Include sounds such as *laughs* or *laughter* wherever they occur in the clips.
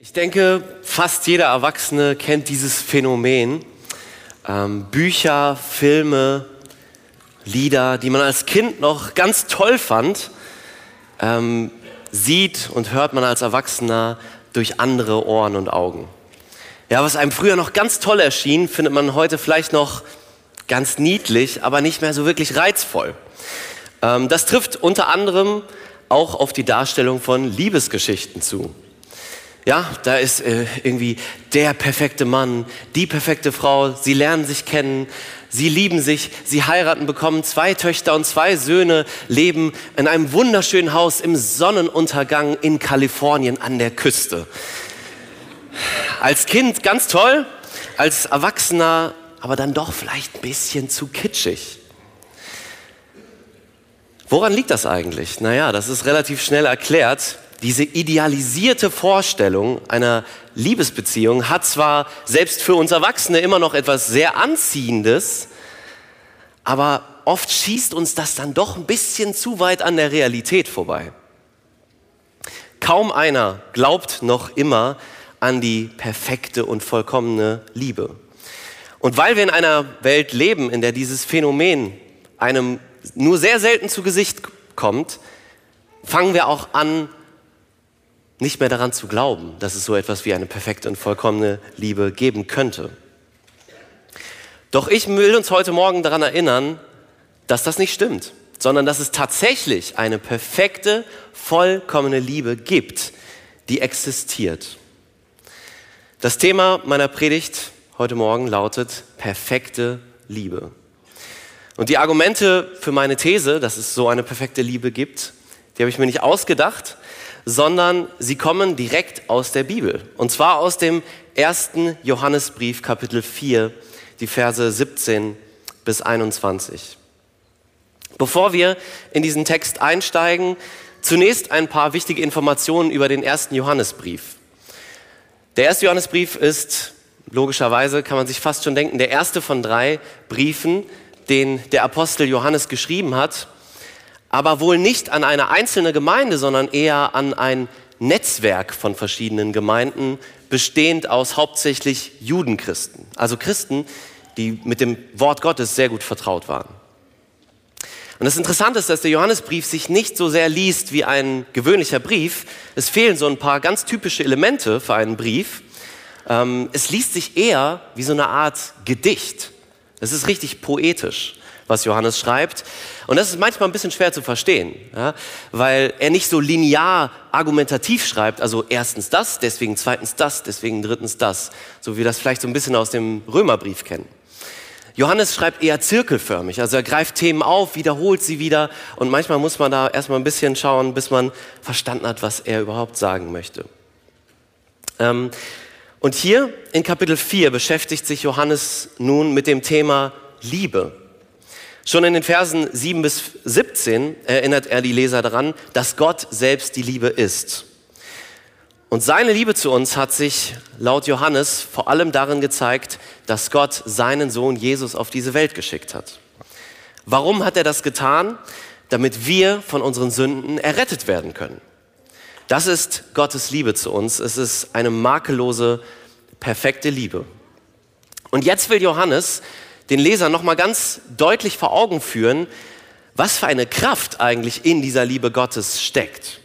Ich denke, fast jeder Erwachsene kennt dieses Phänomen. Ähm, Bücher, Filme, Lieder, die man als Kind noch ganz toll fand, ähm, sieht und hört man als Erwachsener durch andere Ohren und Augen. Ja, was einem früher noch ganz toll erschien, findet man heute vielleicht noch ganz niedlich, aber nicht mehr so wirklich reizvoll. Ähm, das trifft unter anderem auch auf die Darstellung von Liebesgeschichten zu. Ja, da ist äh, irgendwie der perfekte Mann, die perfekte Frau, sie lernen sich kennen, sie lieben sich, sie heiraten, bekommen zwei Töchter und zwei Söhne, leben in einem wunderschönen Haus im Sonnenuntergang in Kalifornien an der Küste. Als Kind ganz toll, als Erwachsener aber dann doch vielleicht ein bisschen zu kitschig. Woran liegt das eigentlich? Naja, das ist relativ schnell erklärt. Diese idealisierte Vorstellung einer Liebesbeziehung hat zwar selbst für uns Erwachsene immer noch etwas sehr Anziehendes, aber oft schießt uns das dann doch ein bisschen zu weit an der Realität vorbei. Kaum einer glaubt noch immer an die perfekte und vollkommene Liebe. Und weil wir in einer Welt leben, in der dieses Phänomen einem nur sehr selten zu Gesicht kommt, fangen wir auch an, nicht mehr daran zu glauben, dass es so etwas wie eine perfekte und vollkommene Liebe geben könnte. Doch ich will uns heute Morgen daran erinnern, dass das nicht stimmt, sondern dass es tatsächlich eine perfekte, vollkommene Liebe gibt, die existiert. Das Thema meiner Predigt heute Morgen lautet perfekte Liebe. Und die Argumente für meine These, dass es so eine perfekte Liebe gibt, die habe ich mir nicht ausgedacht, sondern sie kommen direkt aus der Bibel. Und zwar aus dem ersten Johannesbrief, Kapitel 4, die Verse 17 bis 21. Bevor wir in diesen Text einsteigen, zunächst ein paar wichtige Informationen über den ersten Johannesbrief. Der erste Johannesbrief ist, logischerweise kann man sich fast schon denken, der erste von drei Briefen, den der Apostel Johannes geschrieben hat aber wohl nicht an eine einzelne Gemeinde, sondern eher an ein Netzwerk von verschiedenen Gemeinden, bestehend aus hauptsächlich Judenchristen, also Christen, die mit dem Wort Gottes sehr gut vertraut waren. Und das Interessante ist, dass der Johannesbrief sich nicht so sehr liest wie ein gewöhnlicher Brief. Es fehlen so ein paar ganz typische Elemente für einen Brief. Ähm, es liest sich eher wie so eine Art Gedicht. Es ist richtig poetisch was Johannes schreibt. Und das ist manchmal ein bisschen schwer zu verstehen, ja, weil er nicht so linear argumentativ schreibt, also erstens das, deswegen zweitens das, deswegen drittens das, so wie wir das vielleicht so ein bisschen aus dem Römerbrief kennen. Johannes schreibt eher zirkelförmig, also er greift Themen auf, wiederholt sie wieder und manchmal muss man da erstmal ein bisschen schauen, bis man verstanden hat, was er überhaupt sagen möchte. Ähm, und hier in Kapitel 4 beschäftigt sich Johannes nun mit dem Thema Liebe. Schon in den Versen 7 bis 17 erinnert er die Leser daran, dass Gott selbst die Liebe ist. Und seine Liebe zu uns hat sich laut Johannes vor allem darin gezeigt, dass Gott seinen Sohn Jesus auf diese Welt geschickt hat. Warum hat er das getan? Damit wir von unseren Sünden errettet werden können. Das ist Gottes Liebe zu uns. Es ist eine makellose, perfekte Liebe. Und jetzt will Johannes den Lesern nochmal ganz deutlich vor Augen führen, was für eine Kraft eigentlich in dieser Liebe Gottes steckt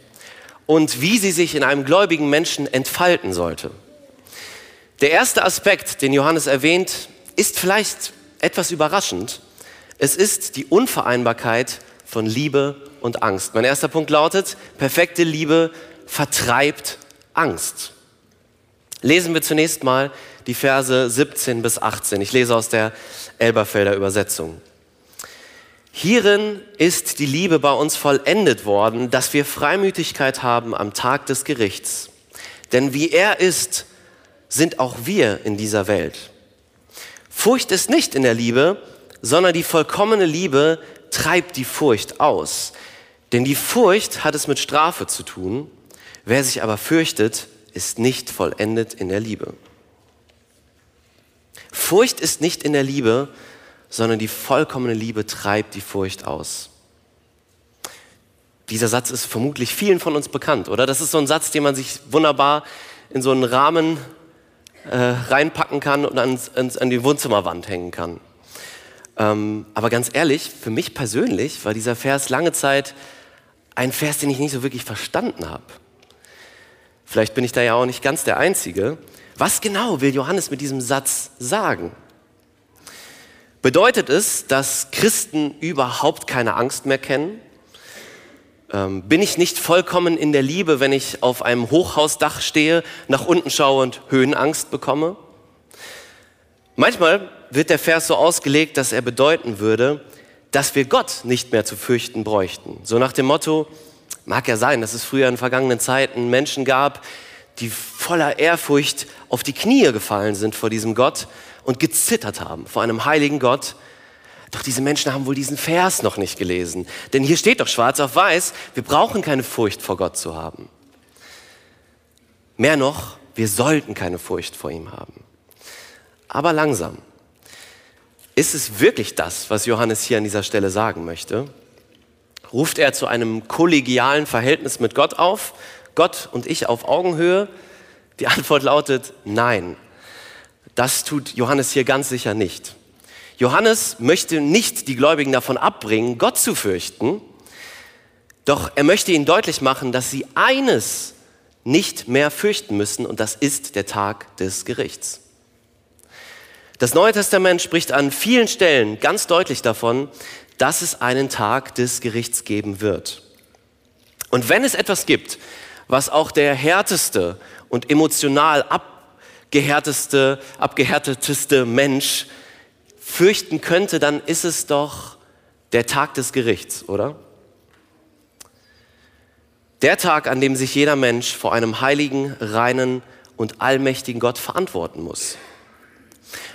und wie sie sich in einem gläubigen Menschen entfalten sollte. Der erste Aspekt, den Johannes erwähnt, ist vielleicht etwas überraschend. Es ist die Unvereinbarkeit von Liebe und Angst. Mein erster Punkt lautet, perfekte Liebe vertreibt Angst. Lesen wir zunächst mal die Verse 17 bis 18. Ich lese aus der Elberfelder Übersetzung. Hierin ist die Liebe bei uns vollendet worden, dass wir Freimütigkeit haben am Tag des Gerichts. Denn wie er ist, sind auch wir in dieser Welt. Furcht ist nicht in der Liebe, sondern die vollkommene Liebe treibt die Furcht aus. Denn die Furcht hat es mit Strafe zu tun. Wer sich aber fürchtet, ist nicht vollendet in der Liebe. Furcht ist nicht in der Liebe, sondern die vollkommene Liebe treibt die Furcht aus. Dieser Satz ist vermutlich vielen von uns bekannt, oder? Das ist so ein Satz, den man sich wunderbar in so einen Rahmen äh, reinpacken kann und ans, ans, an die Wohnzimmerwand hängen kann. Ähm, aber ganz ehrlich, für mich persönlich war dieser Vers lange Zeit ein Vers, den ich nicht so wirklich verstanden habe. Vielleicht bin ich da ja auch nicht ganz der Einzige. Was genau will Johannes mit diesem Satz sagen? Bedeutet es, dass Christen überhaupt keine Angst mehr kennen? Ähm, bin ich nicht vollkommen in der Liebe, wenn ich auf einem Hochhausdach stehe, nach unten schaue und Höhenangst bekomme? Manchmal wird der Vers so ausgelegt, dass er bedeuten würde, dass wir Gott nicht mehr zu fürchten bräuchten. So nach dem Motto, mag ja sein, dass es früher in vergangenen Zeiten Menschen gab, die voller Ehrfurcht auf die Knie gefallen sind vor diesem Gott und gezittert haben vor einem heiligen Gott. Doch diese Menschen haben wohl diesen Vers noch nicht gelesen. Denn hier steht doch schwarz auf weiß, wir brauchen keine Furcht vor Gott zu haben. Mehr noch, wir sollten keine Furcht vor ihm haben. Aber langsam. Ist es wirklich das, was Johannes hier an dieser Stelle sagen möchte? Ruft er zu einem kollegialen Verhältnis mit Gott auf? Gott und ich auf Augenhöhe? Die Antwort lautet nein. Das tut Johannes hier ganz sicher nicht. Johannes möchte nicht die Gläubigen davon abbringen, Gott zu fürchten, doch er möchte ihnen deutlich machen, dass sie eines nicht mehr fürchten müssen und das ist der Tag des Gerichts. Das Neue Testament spricht an vielen Stellen ganz deutlich davon, dass es einen Tag des Gerichts geben wird. Und wenn es etwas gibt, was auch der härteste und emotional abgehärteste, abgehärteteste Mensch fürchten könnte, dann ist es doch der Tag des Gerichts, oder? Der Tag, an dem sich jeder Mensch vor einem heiligen, reinen und allmächtigen Gott verantworten muss.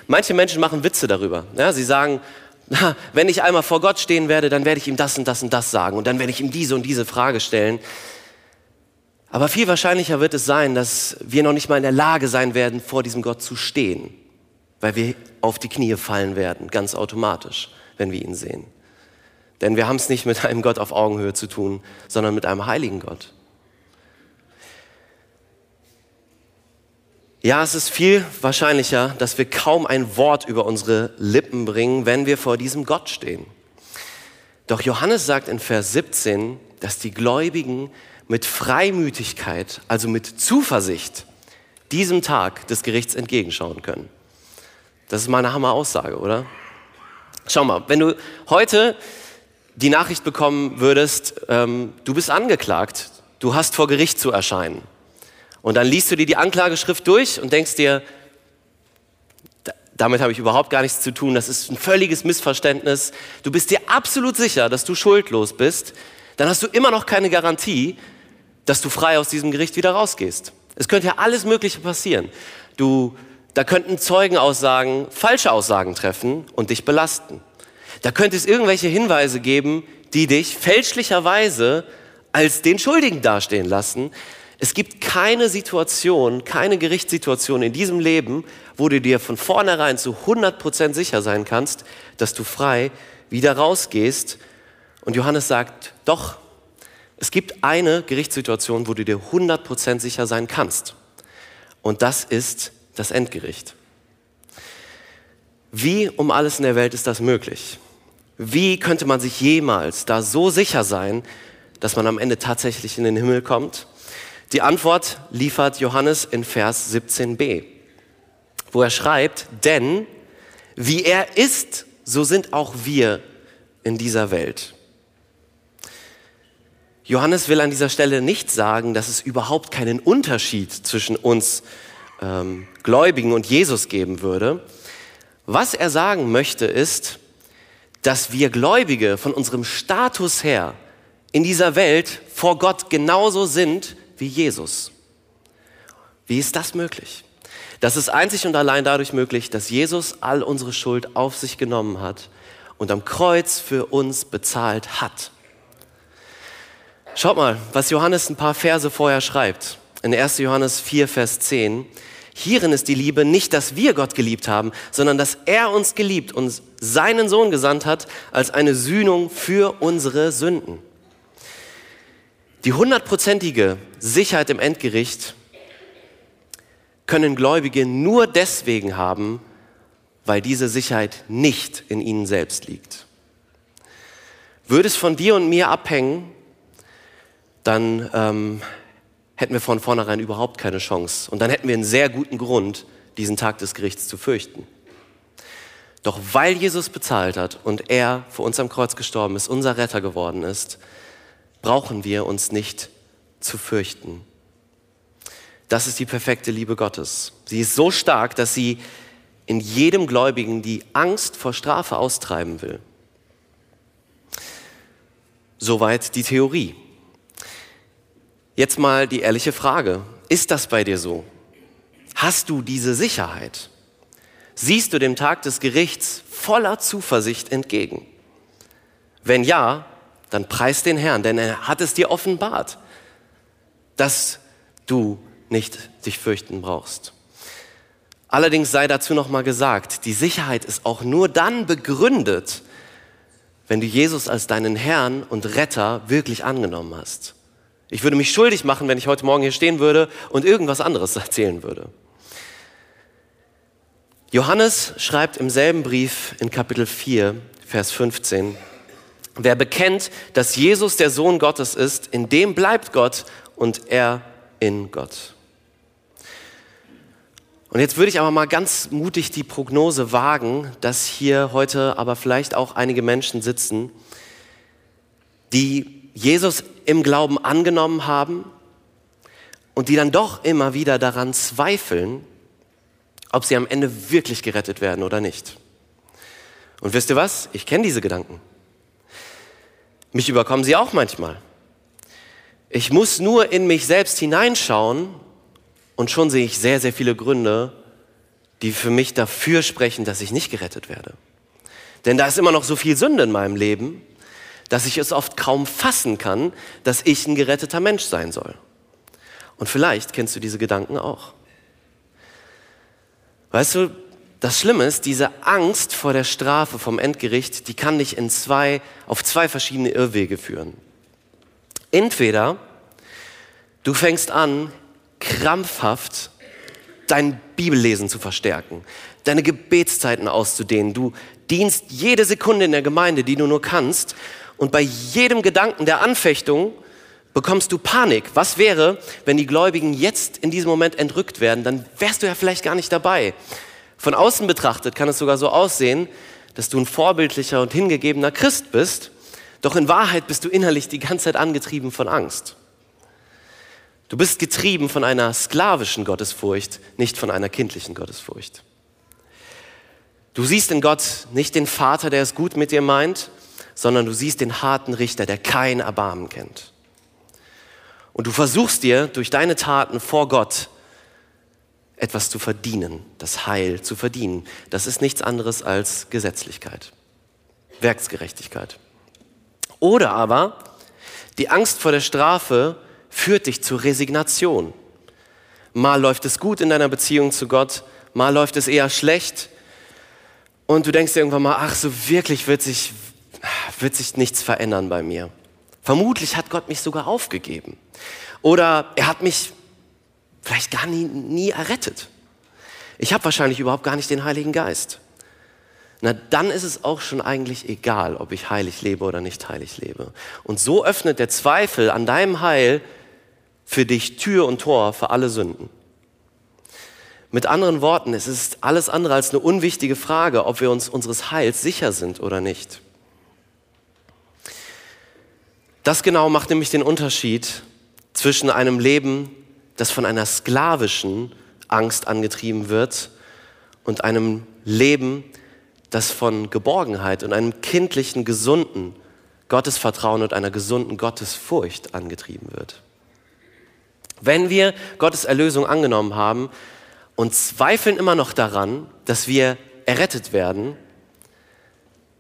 Manche Menschen machen Witze darüber. Ja, sie sagen, na, wenn ich einmal vor Gott stehen werde, dann werde ich ihm das und das und das sagen und dann werde ich ihm diese und diese Frage stellen. Aber viel wahrscheinlicher wird es sein, dass wir noch nicht mal in der Lage sein werden, vor diesem Gott zu stehen, weil wir auf die Knie fallen werden, ganz automatisch, wenn wir ihn sehen. Denn wir haben es nicht mit einem Gott auf Augenhöhe zu tun, sondern mit einem heiligen Gott. Ja, es ist viel wahrscheinlicher, dass wir kaum ein Wort über unsere Lippen bringen, wenn wir vor diesem Gott stehen. Doch Johannes sagt in Vers 17, dass die Gläubigen mit Freimütigkeit, also mit Zuversicht, diesem Tag des Gerichts entgegenschauen können. Das ist mal eine Hammer-Aussage, oder? Schau mal, wenn du heute die Nachricht bekommen würdest, ähm, du bist angeklagt, du hast vor Gericht zu erscheinen. Und dann liest du dir die Anklageschrift durch und denkst dir, damit habe ich überhaupt gar nichts zu tun, das ist ein völliges Missverständnis. Du bist dir absolut sicher, dass du schuldlos bist, dann hast du immer noch keine Garantie, dass du frei aus diesem Gericht wieder rausgehst. Es könnte ja alles Mögliche passieren. Du, da könnten Zeugenaussagen falsche Aussagen treffen und dich belasten. Da könnte es irgendwelche Hinweise geben, die dich fälschlicherweise als den Schuldigen dastehen lassen. Es gibt keine Situation, keine Gerichtssituation in diesem Leben, wo du dir von vornherein zu 100% sicher sein kannst, dass du frei wieder rausgehst. Und Johannes sagt, doch, es gibt eine Gerichtssituation, wo du dir 100% sicher sein kannst. Und das ist das Endgericht. Wie um alles in der Welt ist das möglich? Wie könnte man sich jemals da so sicher sein, dass man am Ende tatsächlich in den Himmel kommt? Die Antwort liefert Johannes in Vers 17b, wo er schreibt, denn wie er ist, so sind auch wir in dieser Welt. Johannes will an dieser Stelle nicht sagen, dass es überhaupt keinen Unterschied zwischen uns ähm, Gläubigen und Jesus geben würde. Was er sagen möchte ist, dass wir Gläubige von unserem Status her in dieser Welt vor Gott genauso sind wie Jesus. Wie ist das möglich? Das ist einzig und allein dadurch möglich, dass Jesus all unsere Schuld auf sich genommen hat und am Kreuz für uns bezahlt hat. Schaut mal, was Johannes ein paar Verse vorher schreibt. In 1. Johannes 4, Vers 10. Hierin ist die Liebe nicht, dass wir Gott geliebt haben, sondern dass er uns geliebt und seinen Sohn gesandt hat als eine Sühnung für unsere Sünden. Die hundertprozentige Sicherheit im Endgericht können Gläubige nur deswegen haben, weil diese Sicherheit nicht in ihnen selbst liegt. Würde es von dir und mir abhängen, dann ähm, hätten wir von vornherein überhaupt keine Chance. Und dann hätten wir einen sehr guten Grund, diesen Tag des Gerichts zu fürchten. Doch weil Jesus bezahlt hat und er für uns am Kreuz gestorben ist, unser Retter geworden ist, brauchen wir uns nicht zu fürchten. Das ist die perfekte Liebe Gottes. Sie ist so stark, dass sie in jedem Gläubigen die Angst vor Strafe austreiben will. Soweit die Theorie. Jetzt mal die ehrliche Frage. Ist das bei dir so? Hast du diese Sicherheit? Siehst du dem Tag des Gerichts voller Zuversicht entgegen? Wenn ja, dann preis den Herrn, denn er hat es dir offenbart, dass du nicht dich fürchten brauchst. Allerdings sei dazu noch mal gesagt, die Sicherheit ist auch nur dann begründet, wenn du Jesus als deinen Herrn und Retter wirklich angenommen hast. Ich würde mich schuldig machen, wenn ich heute Morgen hier stehen würde und irgendwas anderes *laughs* erzählen würde. Johannes schreibt im selben Brief in Kapitel 4, Vers 15, wer bekennt, dass Jesus der Sohn Gottes ist, in dem bleibt Gott und er in Gott. Und jetzt würde ich aber mal ganz mutig die Prognose wagen, dass hier heute aber vielleicht auch einige Menschen sitzen, die Jesus im Glauben angenommen haben und die dann doch immer wieder daran zweifeln, ob sie am Ende wirklich gerettet werden oder nicht. Und wisst ihr was? Ich kenne diese Gedanken. Mich überkommen sie auch manchmal. Ich muss nur in mich selbst hineinschauen und schon sehe ich sehr, sehr viele Gründe, die für mich dafür sprechen, dass ich nicht gerettet werde. Denn da ist immer noch so viel Sünde in meinem Leben, dass ich es oft kaum fassen kann, dass ich ein geretteter Mensch sein soll. Und vielleicht kennst du diese Gedanken auch. Weißt du, das Schlimme ist, diese Angst vor der Strafe vom Endgericht, die kann dich in zwei, auf zwei verschiedene Irrwege führen. Entweder du fängst an, krampfhaft dein Bibellesen zu verstärken, deine Gebetszeiten auszudehnen. Du dienst jede Sekunde in der Gemeinde, die du nur kannst. Und bei jedem Gedanken der Anfechtung bekommst du Panik. Was wäre, wenn die Gläubigen jetzt in diesem Moment entrückt werden? Dann wärst du ja vielleicht gar nicht dabei. Von außen betrachtet kann es sogar so aussehen, dass du ein vorbildlicher und hingegebener Christ bist, doch in Wahrheit bist du innerlich die ganze Zeit angetrieben von Angst. Du bist getrieben von einer sklavischen Gottesfurcht, nicht von einer kindlichen Gottesfurcht. Du siehst in Gott nicht den Vater, der es gut mit dir meint, sondern du siehst den harten Richter, der kein Erbarmen kennt. Und du versuchst dir durch deine Taten vor Gott etwas zu verdienen, das Heil zu verdienen. Das ist nichts anderes als Gesetzlichkeit, Werksgerechtigkeit. Oder aber die Angst vor der Strafe führt dich zur Resignation. Mal läuft es gut in deiner Beziehung zu Gott, mal läuft es eher schlecht. Und du denkst dir irgendwann mal, ach, so wirklich wird sich, wird sich nichts verändern bei mir. Vermutlich hat Gott mich sogar aufgegeben. Oder er hat mich vielleicht gar nie, nie errettet. Ich habe wahrscheinlich überhaupt gar nicht den Heiligen Geist na dann ist es auch schon eigentlich egal, ob ich heilig lebe oder nicht heilig lebe. Und so öffnet der Zweifel an deinem Heil für dich Tür und Tor für alle Sünden. Mit anderen Worten, es ist alles andere als eine unwichtige Frage, ob wir uns unseres Heils sicher sind oder nicht. Das genau macht nämlich den Unterschied zwischen einem Leben, das von einer sklavischen Angst angetrieben wird, und einem Leben, das von Geborgenheit und einem kindlichen, gesunden Gottesvertrauen und einer gesunden Gottesfurcht angetrieben wird. Wenn wir Gottes Erlösung angenommen haben und zweifeln immer noch daran, dass wir errettet werden,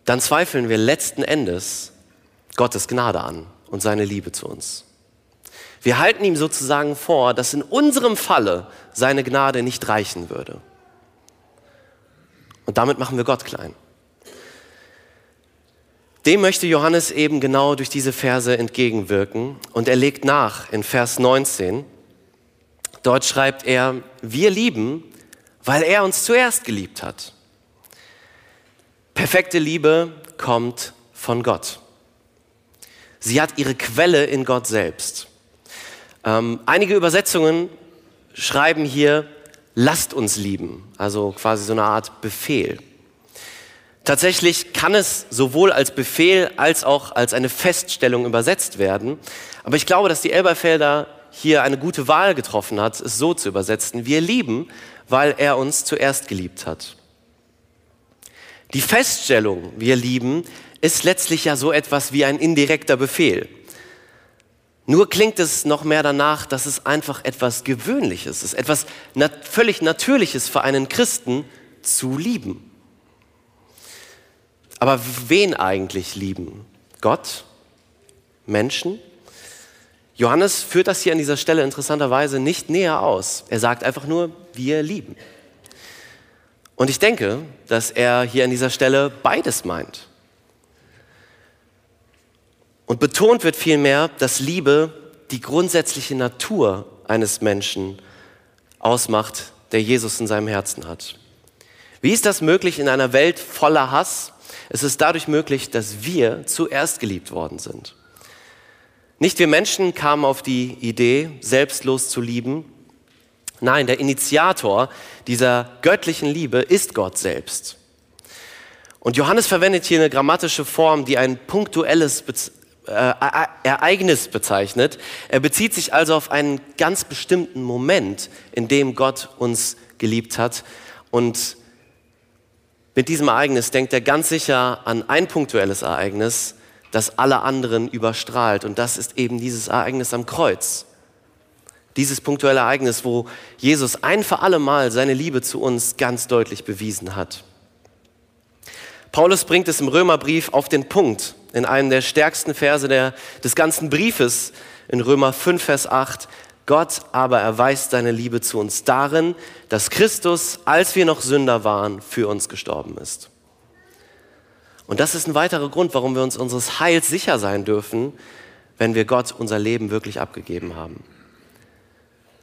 dann zweifeln wir letzten Endes Gottes Gnade an und seine Liebe zu uns. Wir halten ihm sozusagen vor, dass in unserem Falle seine Gnade nicht reichen würde. Und damit machen wir Gott klein. Dem möchte Johannes eben genau durch diese Verse entgegenwirken. Und er legt nach in Vers 19, Dort schreibt er, wir lieben, weil er uns zuerst geliebt hat. Perfekte Liebe kommt von Gott. Sie hat ihre Quelle in Gott selbst. Ähm, einige Übersetzungen schreiben hier, lasst uns lieben, also quasi so eine Art Befehl. Tatsächlich kann es sowohl als Befehl als auch als eine Feststellung übersetzt werden. Aber ich glaube, dass die Elberfelder hier eine gute Wahl getroffen hat, es so zu übersetzen. Wir lieben, weil er uns zuerst geliebt hat. Die Feststellung, wir lieben, ist letztlich ja so etwas wie ein indirekter Befehl. Nur klingt es noch mehr danach, dass es einfach etwas Gewöhnliches ist, etwas nat völlig Natürliches für einen Christen zu lieben. Aber wen eigentlich lieben? Gott? Menschen? Johannes führt das hier an dieser Stelle interessanterweise nicht näher aus. Er sagt einfach nur, wir lieben. Und ich denke, dass er hier an dieser Stelle beides meint. Und betont wird vielmehr, dass Liebe die grundsätzliche Natur eines Menschen ausmacht, der Jesus in seinem Herzen hat. Wie ist das möglich in einer Welt voller Hass? Es ist dadurch möglich, dass wir zuerst geliebt worden sind. Nicht wir Menschen kamen auf die Idee, selbstlos zu lieben. Nein, der Initiator dieser göttlichen Liebe ist Gott selbst. Und Johannes verwendet hier eine grammatische Form, die ein punktuelles äh, Ereignis bezeichnet. Er bezieht sich also auf einen ganz bestimmten Moment, in dem Gott uns geliebt hat. Und mit diesem Ereignis denkt er ganz sicher an ein punktuelles Ereignis, das alle anderen überstrahlt. Und das ist eben dieses Ereignis am Kreuz. Dieses punktuelle Ereignis, wo Jesus ein für alle Mal seine Liebe zu uns ganz deutlich bewiesen hat. Paulus bringt es im Römerbrief auf den Punkt, in einem der stärksten Verse der, des ganzen Briefes, in Römer 5, Vers 8. Gott aber erweist seine Liebe zu uns darin, dass Christus, als wir noch Sünder waren, für uns gestorben ist. Und das ist ein weiterer Grund, warum wir uns unseres Heils sicher sein dürfen, wenn wir Gott unser Leben wirklich abgegeben haben.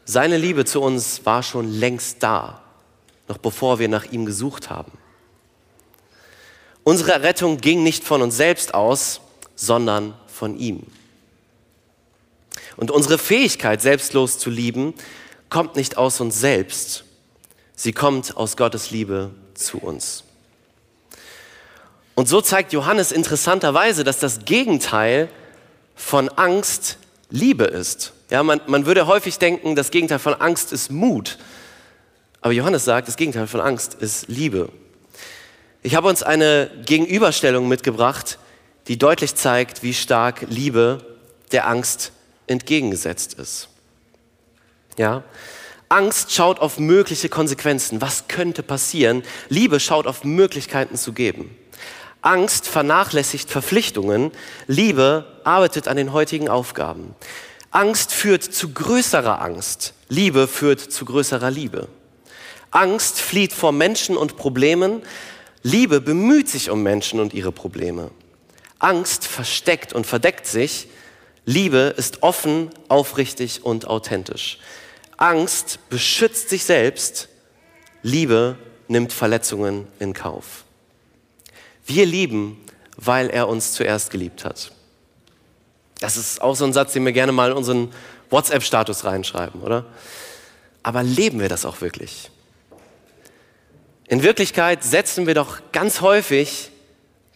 Seine Liebe zu uns war schon längst da, noch bevor wir nach ihm gesucht haben. Unsere Rettung ging nicht von uns selbst aus, sondern von ihm. Und unsere Fähigkeit, selbstlos zu lieben, kommt nicht aus uns selbst. Sie kommt aus Gottes Liebe zu uns. Und so zeigt Johannes interessanterweise, dass das Gegenteil von Angst Liebe ist. Ja, man, man würde häufig denken, das Gegenteil von Angst ist Mut. Aber Johannes sagt, das Gegenteil von Angst ist Liebe. Ich habe uns eine Gegenüberstellung mitgebracht, die deutlich zeigt, wie stark Liebe der Angst entgegengesetzt ist. Ja? Angst schaut auf mögliche Konsequenzen. Was könnte passieren? Liebe schaut auf Möglichkeiten zu geben. Angst vernachlässigt Verpflichtungen, Liebe arbeitet an den heutigen Aufgaben. Angst führt zu größerer Angst, Liebe führt zu größerer Liebe. Angst flieht vor Menschen und Problemen, Liebe bemüht sich um Menschen und ihre Probleme. Angst versteckt und verdeckt sich, Liebe ist offen, aufrichtig und authentisch. Angst beschützt sich selbst, Liebe nimmt Verletzungen in Kauf. Wir lieben, weil er uns zuerst geliebt hat. Das ist auch so ein Satz, den wir gerne mal in unseren WhatsApp-Status reinschreiben, oder? Aber leben wir das auch wirklich? In Wirklichkeit setzen wir doch ganz häufig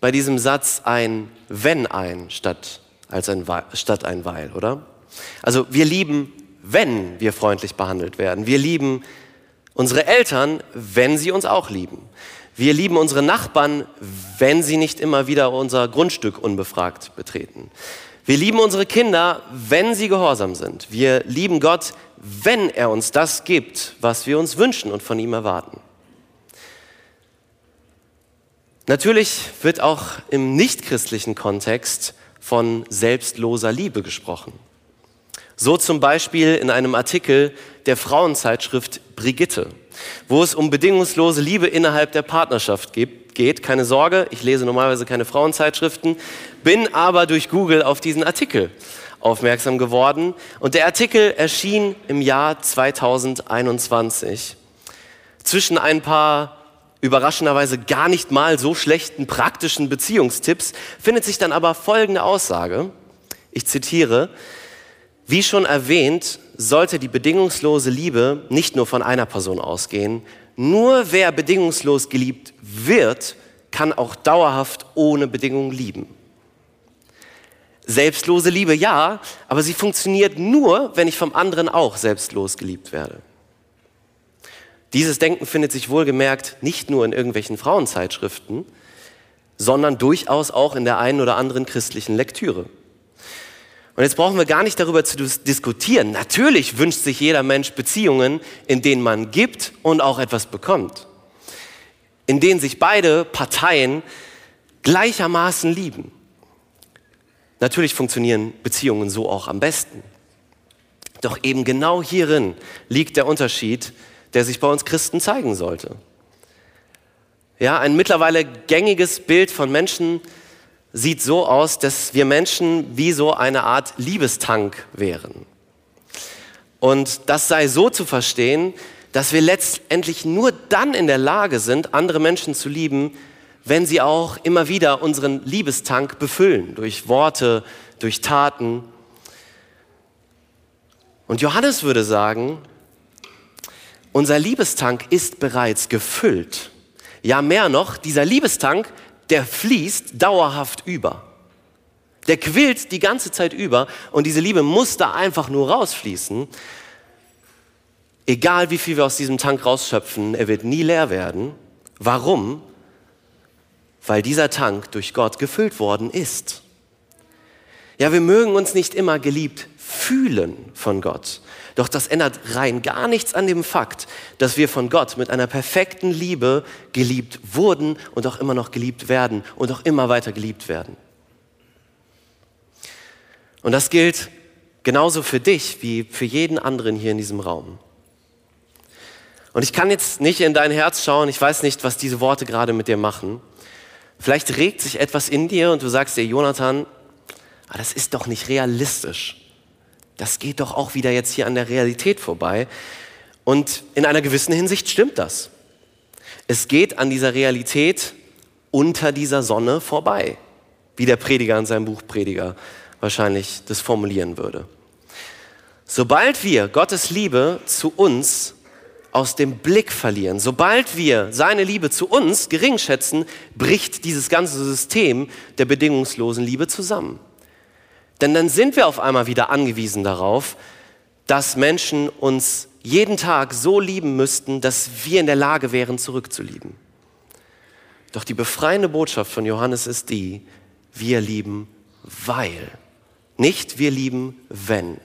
bei diesem Satz ein Wenn ein statt, als ein, statt ein Weil, oder? Also wir lieben, wenn wir freundlich behandelt werden. Wir lieben unsere Eltern, wenn sie uns auch lieben. Wir lieben unsere Nachbarn, wenn sie nicht immer wieder unser Grundstück unbefragt betreten. Wir lieben unsere Kinder, wenn sie gehorsam sind. Wir lieben Gott, wenn er uns das gibt, was wir uns wünschen und von ihm erwarten. Natürlich wird auch im nichtchristlichen Kontext von selbstloser Liebe gesprochen. So zum Beispiel in einem Artikel der Frauenzeitschrift Brigitte, wo es um bedingungslose Liebe innerhalb der Partnerschaft geht. Keine Sorge, ich lese normalerweise keine Frauenzeitschriften, bin aber durch Google auf diesen Artikel aufmerksam geworden und der Artikel erschien im Jahr 2021. Zwischen ein paar überraschenderweise gar nicht mal so schlechten praktischen Beziehungstipps findet sich dann aber folgende Aussage. Ich zitiere, wie schon erwähnt, sollte die bedingungslose Liebe nicht nur von einer Person ausgehen. Nur wer bedingungslos geliebt wird, kann auch dauerhaft ohne Bedingung lieben. Selbstlose Liebe ja, aber sie funktioniert nur, wenn ich vom anderen auch selbstlos geliebt werde. Dieses Denken findet sich wohlgemerkt nicht nur in irgendwelchen Frauenzeitschriften, sondern durchaus auch in der einen oder anderen christlichen Lektüre. Und jetzt brauchen wir gar nicht darüber zu diskutieren. Natürlich wünscht sich jeder Mensch Beziehungen, in denen man gibt und auch etwas bekommt. In denen sich beide Parteien gleichermaßen lieben. Natürlich funktionieren Beziehungen so auch am besten. Doch eben genau hierin liegt der Unterschied, der sich bei uns Christen zeigen sollte. Ja, ein mittlerweile gängiges Bild von Menschen sieht so aus, dass wir Menschen wie so eine Art Liebestank wären. Und das sei so zu verstehen, dass wir letztendlich nur dann in der Lage sind, andere Menschen zu lieben, wenn sie auch immer wieder unseren Liebestank befüllen, durch Worte, durch Taten. Und Johannes würde sagen, unser Liebestank ist bereits gefüllt. Ja, mehr noch, dieser Liebestank, der fließt dauerhaft über. Der quillt die ganze Zeit über und diese Liebe muss da einfach nur rausfließen. Egal wie viel wir aus diesem Tank rausschöpfen, er wird nie leer werden. Warum? Weil dieser Tank durch Gott gefüllt worden ist. Ja, wir mögen uns nicht immer geliebt fühlen von Gott. Doch das ändert rein gar nichts an dem Fakt, dass wir von Gott mit einer perfekten Liebe geliebt wurden und auch immer noch geliebt werden und auch immer weiter geliebt werden. Und das gilt genauso für dich wie für jeden anderen hier in diesem Raum. Und ich kann jetzt nicht in dein Herz schauen, ich weiß nicht, was diese Worte gerade mit dir machen. Vielleicht regt sich etwas in dir und du sagst dir, Jonathan, ah, das ist doch nicht realistisch das geht doch auch wieder jetzt hier an der Realität vorbei. Und in einer gewissen Hinsicht stimmt das. Es geht an dieser Realität unter dieser Sonne vorbei, wie der Prediger in seinem Buch Prediger wahrscheinlich das formulieren würde. Sobald wir Gottes Liebe zu uns aus dem Blick verlieren, sobald wir seine Liebe zu uns gering schätzen, bricht dieses ganze System der bedingungslosen Liebe zusammen. Denn dann sind wir auf einmal wieder angewiesen darauf, dass Menschen uns jeden Tag so lieben müssten, dass wir in der Lage wären, zurückzulieben. Doch die befreiende Botschaft von Johannes ist die, wir lieben, weil. Nicht wir lieben, wenn.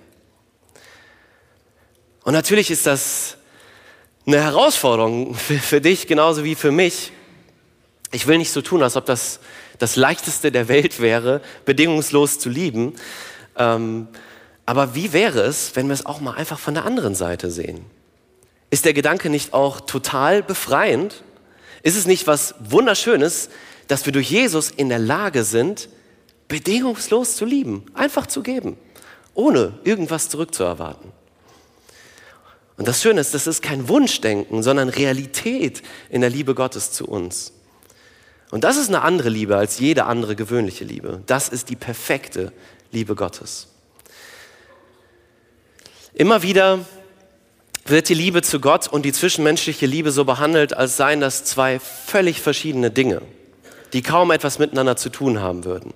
Und natürlich ist das eine Herausforderung für, für dich genauso wie für mich. Ich will nicht so tun, als ob das das Leichteste der Welt wäre, bedingungslos zu lieben. Ähm, aber wie wäre es, wenn wir es auch mal einfach von der anderen Seite sehen? Ist der Gedanke nicht auch total befreiend? Ist es nicht was Wunderschönes, dass wir durch Jesus in der Lage sind, bedingungslos zu lieben, einfach zu geben, ohne irgendwas zurückzuerwarten? Und das Schöne ist, das ist kein Wunschdenken, sondern Realität in der Liebe Gottes zu uns. Und das ist eine andere Liebe als jede andere gewöhnliche Liebe. Das ist die perfekte Liebe Gottes. Immer wieder wird die Liebe zu Gott und die zwischenmenschliche Liebe so behandelt, als seien das zwei völlig verschiedene Dinge, die kaum etwas miteinander zu tun haben würden.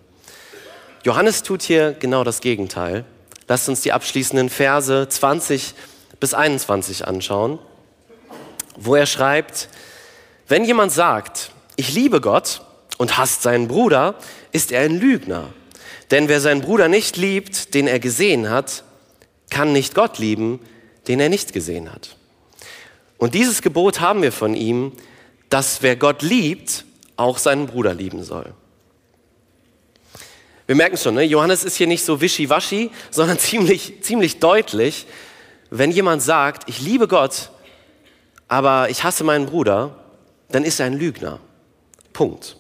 Johannes tut hier genau das Gegenteil. Lasst uns die abschließenden Verse 20 bis 21 anschauen, wo er schreibt, wenn jemand sagt, ich liebe Gott und hasst seinen Bruder, ist er ein Lügner. Denn wer seinen Bruder nicht liebt, den er gesehen hat, kann nicht Gott lieben, den er nicht gesehen hat. Und dieses Gebot haben wir von ihm, dass wer Gott liebt, auch seinen Bruder lieben soll. Wir merken schon, ne? Johannes ist hier nicht so wischiwaschi, sondern *laughs* ziemlich, ziemlich deutlich. Wenn jemand sagt, ich liebe Gott, aber ich hasse meinen Bruder, dann ist er ein Lügner. Punkt.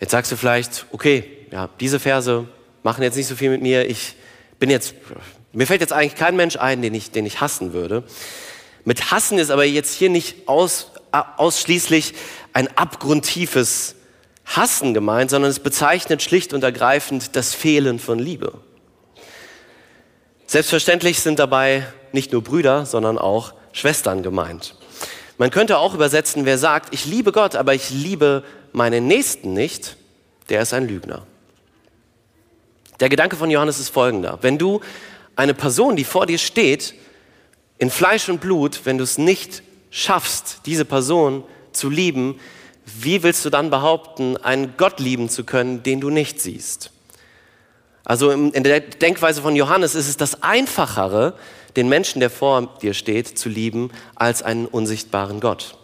Jetzt sagst du vielleicht, okay, ja, diese Verse machen jetzt nicht so viel mit mir. Ich bin jetzt, mir fällt jetzt eigentlich kein Mensch ein, den ich, den ich hassen würde. Mit hassen ist aber jetzt hier nicht aus, ausschließlich ein abgrundtiefes Hassen gemeint, sondern es bezeichnet schlicht und ergreifend das Fehlen von Liebe. Selbstverständlich sind dabei nicht nur Brüder, sondern auch Schwestern gemeint. Man könnte auch übersetzen, wer sagt, ich liebe Gott, aber ich liebe meinen Nächsten nicht, der ist ein Lügner. Der Gedanke von Johannes ist folgender. Wenn du eine Person, die vor dir steht, in Fleisch und Blut, wenn du es nicht schaffst, diese Person zu lieben, wie willst du dann behaupten, einen Gott lieben zu können, den du nicht siehst? Also in der Denkweise von Johannes ist es das Einfachere, den Menschen, der vor dir steht, zu lieben, als einen unsichtbaren Gott.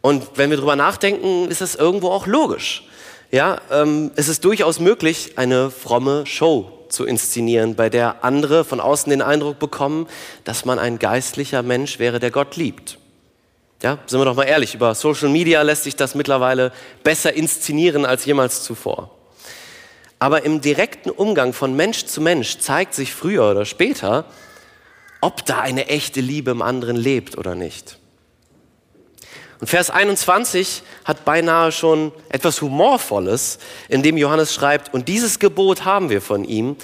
Und wenn wir darüber nachdenken, ist das irgendwo auch logisch. Ja, ähm, es ist durchaus möglich, eine fromme Show zu inszenieren, bei der andere von außen den Eindruck bekommen, dass man ein geistlicher Mensch wäre, der Gott liebt. Ja, sind wir doch mal ehrlich, über Social Media lässt sich das mittlerweile besser inszenieren als jemals zuvor. Aber im direkten Umgang von Mensch zu Mensch zeigt sich früher oder später, ob da eine echte Liebe im anderen lebt oder nicht. Und Vers 21 hat beinahe schon etwas Humorvolles, in dem Johannes schreibt, und dieses Gebot haben wir von ihm.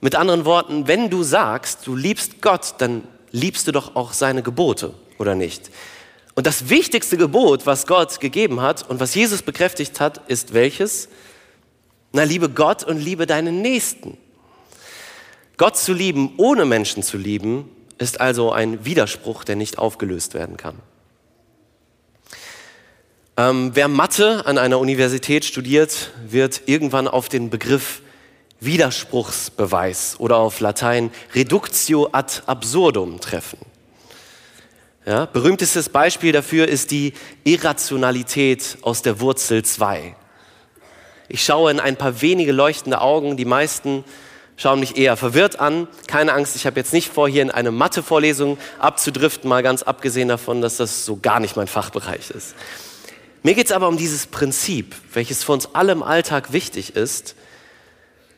Mit anderen Worten, wenn du sagst, du liebst Gott, dann liebst du doch auch seine Gebote, oder nicht? Und das wichtigste Gebot, was Gott gegeben hat und was Jesus bekräftigt hat, ist welches? Na, liebe Gott und liebe deinen Nächsten. Gott zu lieben, ohne Menschen zu lieben, ist also ein Widerspruch, der nicht aufgelöst werden kann. Ähm, wer Mathe an einer Universität studiert, wird irgendwann auf den Begriff Widerspruchsbeweis oder auf Latein Reductio ad absurdum treffen. Ja, berühmtestes Beispiel dafür ist die Irrationalität aus der Wurzel 2. Ich schaue in ein paar wenige leuchtende Augen, die meisten schauen mich eher verwirrt an. Keine Angst, ich habe jetzt nicht vor, hier in eine Mathe-Vorlesung abzudriften, mal ganz abgesehen davon, dass das so gar nicht mein Fachbereich ist. Mir geht es aber um dieses Prinzip, welches für uns alle im Alltag wichtig ist,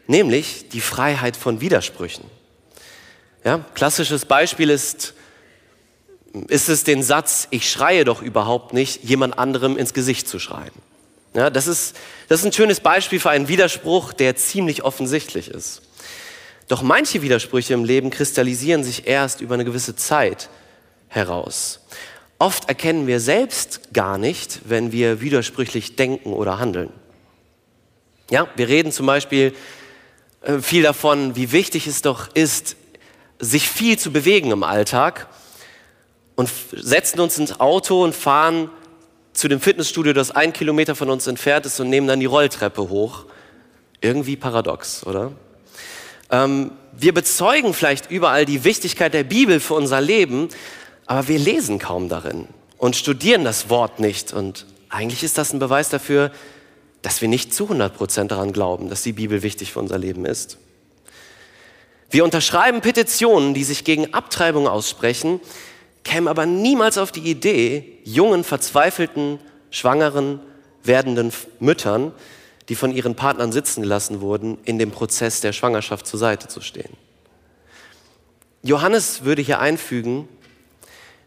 nämlich die Freiheit von Widersprüchen. Ja, klassisches Beispiel ist, ist es den Satz, ich schreie doch überhaupt nicht, jemand anderem ins Gesicht zu schreien. Ja, das, ist, das ist ein schönes Beispiel für einen Widerspruch, der ziemlich offensichtlich ist. Doch manche Widersprüche im Leben kristallisieren sich erst über eine gewisse Zeit heraus. Oft erkennen wir selbst gar nicht, wenn wir widersprüchlich denken oder handeln. Ja, wir reden zum Beispiel äh, viel davon, wie wichtig es doch ist, sich viel zu bewegen im Alltag und setzen uns ins Auto und fahren zu dem Fitnessstudio, das ein Kilometer von uns entfernt ist und nehmen dann die Rolltreppe hoch. Irgendwie paradox, oder? Ähm, wir bezeugen vielleicht überall die Wichtigkeit der Bibel für unser Leben, aber wir lesen kaum darin und studieren das Wort nicht. Und eigentlich ist das ein Beweis dafür, dass wir nicht zu 100 Prozent daran glauben, dass die Bibel wichtig für unser Leben ist. Wir unterschreiben Petitionen, die sich gegen Abtreibung aussprechen, kämen aber niemals auf die Idee, jungen, verzweifelten, schwangeren, werdenden Müttern, die von ihren Partnern sitzen gelassen wurden, in dem Prozess der Schwangerschaft zur Seite zu stehen. Johannes würde hier einfügen,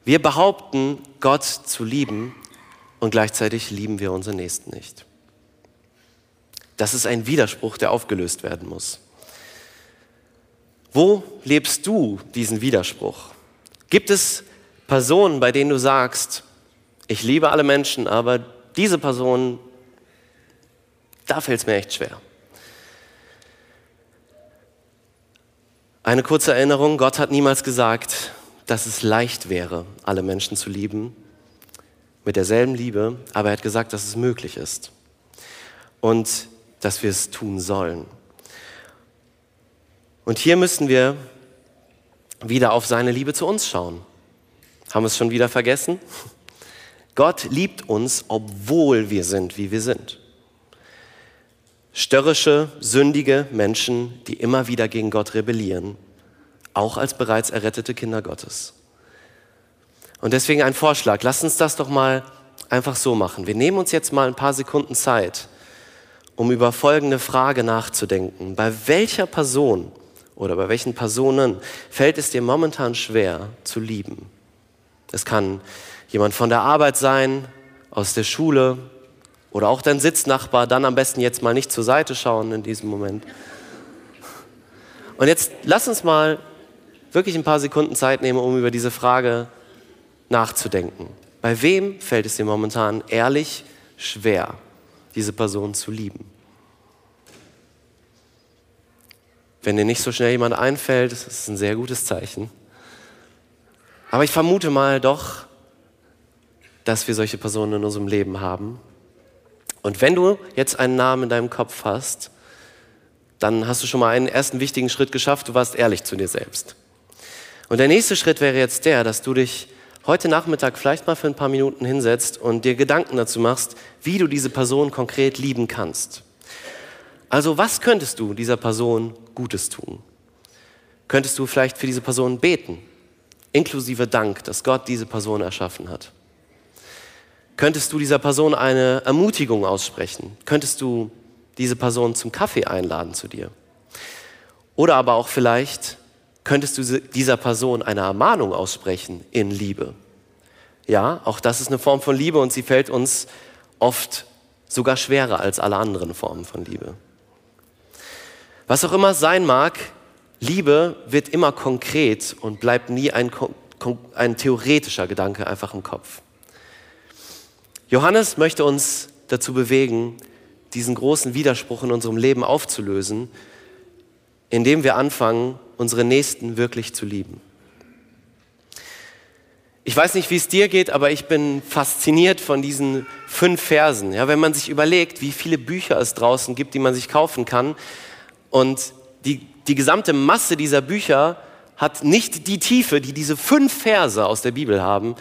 wir behaupten, Gott zu lieben und gleichzeitig lieben wir unsere Nächsten nicht. Das ist ein Widerspruch, der aufgelöst werden muss. Wo lebst du diesen Widerspruch? Gibt es Personen, bei denen du sagst, ich liebe alle Menschen, aber diese Person, da fällt es mir echt schwer. Eine kurze Erinnerung, Gott hat niemals gesagt, dass es leicht wäre, alle Menschen zu lieben, mit derselben Liebe, aber er hat gesagt, dass es möglich ist und dass wir es tun sollen. Und hier müssen wir wieder auf seine Liebe zu uns schauen. Haben wir es schon wieder vergessen? Gott liebt uns, obwohl wir sind, wie wir sind. Störrische, sündige Menschen, die immer wieder gegen Gott rebellieren auch als bereits errettete Kinder Gottes. Und deswegen ein Vorschlag, lasst uns das doch mal einfach so machen. Wir nehmen uns jetzt mal ein paar Sekunden Zeit um über folgende Frage nachzudenken. Bei welcher Person oder bei welchen Personen fällt es dir momentan schwer zu lieben? Es kann jemand von der Arbeit sein, aus der Schule oder auch dein Sitznachbar, dann am besten jetzt mal nicht zur Seite schauen in diesem Moment. Und jetzt lass uns mal wirklich ein paar Sekunden Zeit nehmen, um über diese Frage nachzudenken. Bei wem fällt es dir momentan ehrlich schwer, diese Person zu lieben? Wenn dir nicht so schnell jemand einfällt, das ist ein sehr gutes Zeichen. Aber ich vermute mal doch, dass wir solche Personen in unserem Leben haben. Und wenn du jetzt einen Namen in deinem Kopf hast, dann hast du schon mal einen ersten wichtigen Schritt geschafft, du warst ehrlich zu dir selbst. Und der nächste Schritt wäre jetzt der, dass du dich heute Nachmittag vielleicht mal für ein paar Minuten hinsetzt und dir Gedanken dazu machst, wie du diese Person konkret lieben kannst. Also was könntest du dieser Person Gutes tun? Könntest du vielleicht für diese Person beten, inklusive Dank, dass Gott diese Person erschaffen hat? Könntest du dieser Person eine Ermutigung aussprechen? Könntest du diese Person zum Kaffee einladen zu dir? Oder aber auch vielleicht könntest du dieser Person eine Ermahnung aussprechen in Liebe. Ja, auch das ist eine Form von Liebe und sie fällt uns oft sogar schwerer als alle anderen Formen von Liebe. Was auch immer sein mag, Liebe wird immer konkret und bleibt nie ein, ein theoretischer Gedanke einfach im Kopf. Johannes möchte uns dazu bewegen, diesen großen Widerspruch in unserem Leben aufzulösen, indem wir anfangen, unsere Nächsten wirklich zu lieben. Ich weiß nicht, wie es dir geht, aber ich bin fasziniert von diesen fünf Versen. Ja, wenn man sich überlegt, wie viele Bücher es draußen gibt, die man sich kaufen kann, und die, die gesamte Masse dieser Bücher hat nicht die Tiefe, die diese fünf Verse aus der Bibel haben,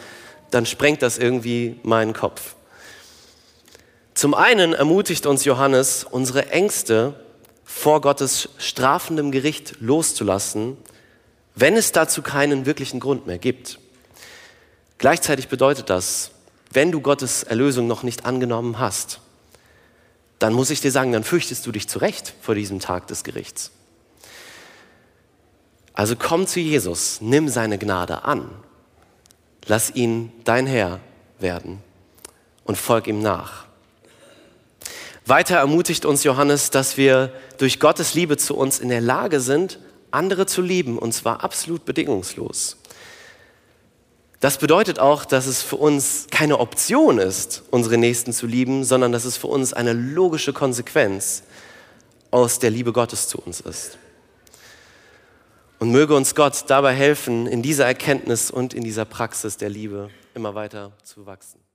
dann sprengt das irgendwie meinen Kopf. Zum einen ermutigt uns Johannes, unsere Ängste vor Gottes strafendem Gericht loszulassen, wenn es dazu keinen wirklichen Grund mehr gibt. Gleichzeitig bedeutet das, wenn du Gottes Erlösung noch nicht angenommen hast, dann muss ich dir sagen, dann fürchtest du dich zurecht vor diesem Tag des Gerichts. Also komm zu Jesus, nimm seine Gnade an, lass ihn dein Herr werden und folg ihm nach. Weiter ermutigt uns Johannes, dass wir durch Gottes Liebe zu uns in der Lage sind, andere zu lieben, und zwar absolut bedingungslos. Das bedeutet auch, dass es für uns keine Option ist, unsere Nächsten zu lieben, sondern dass es für uns eine logische Konsequenz aus der Liebe Gottes zu uns ist. Und möge uns Gott dabei helfen, in dieser Erkenntnis und in dieser Praxis der Liebe immer weiter zu wachsen.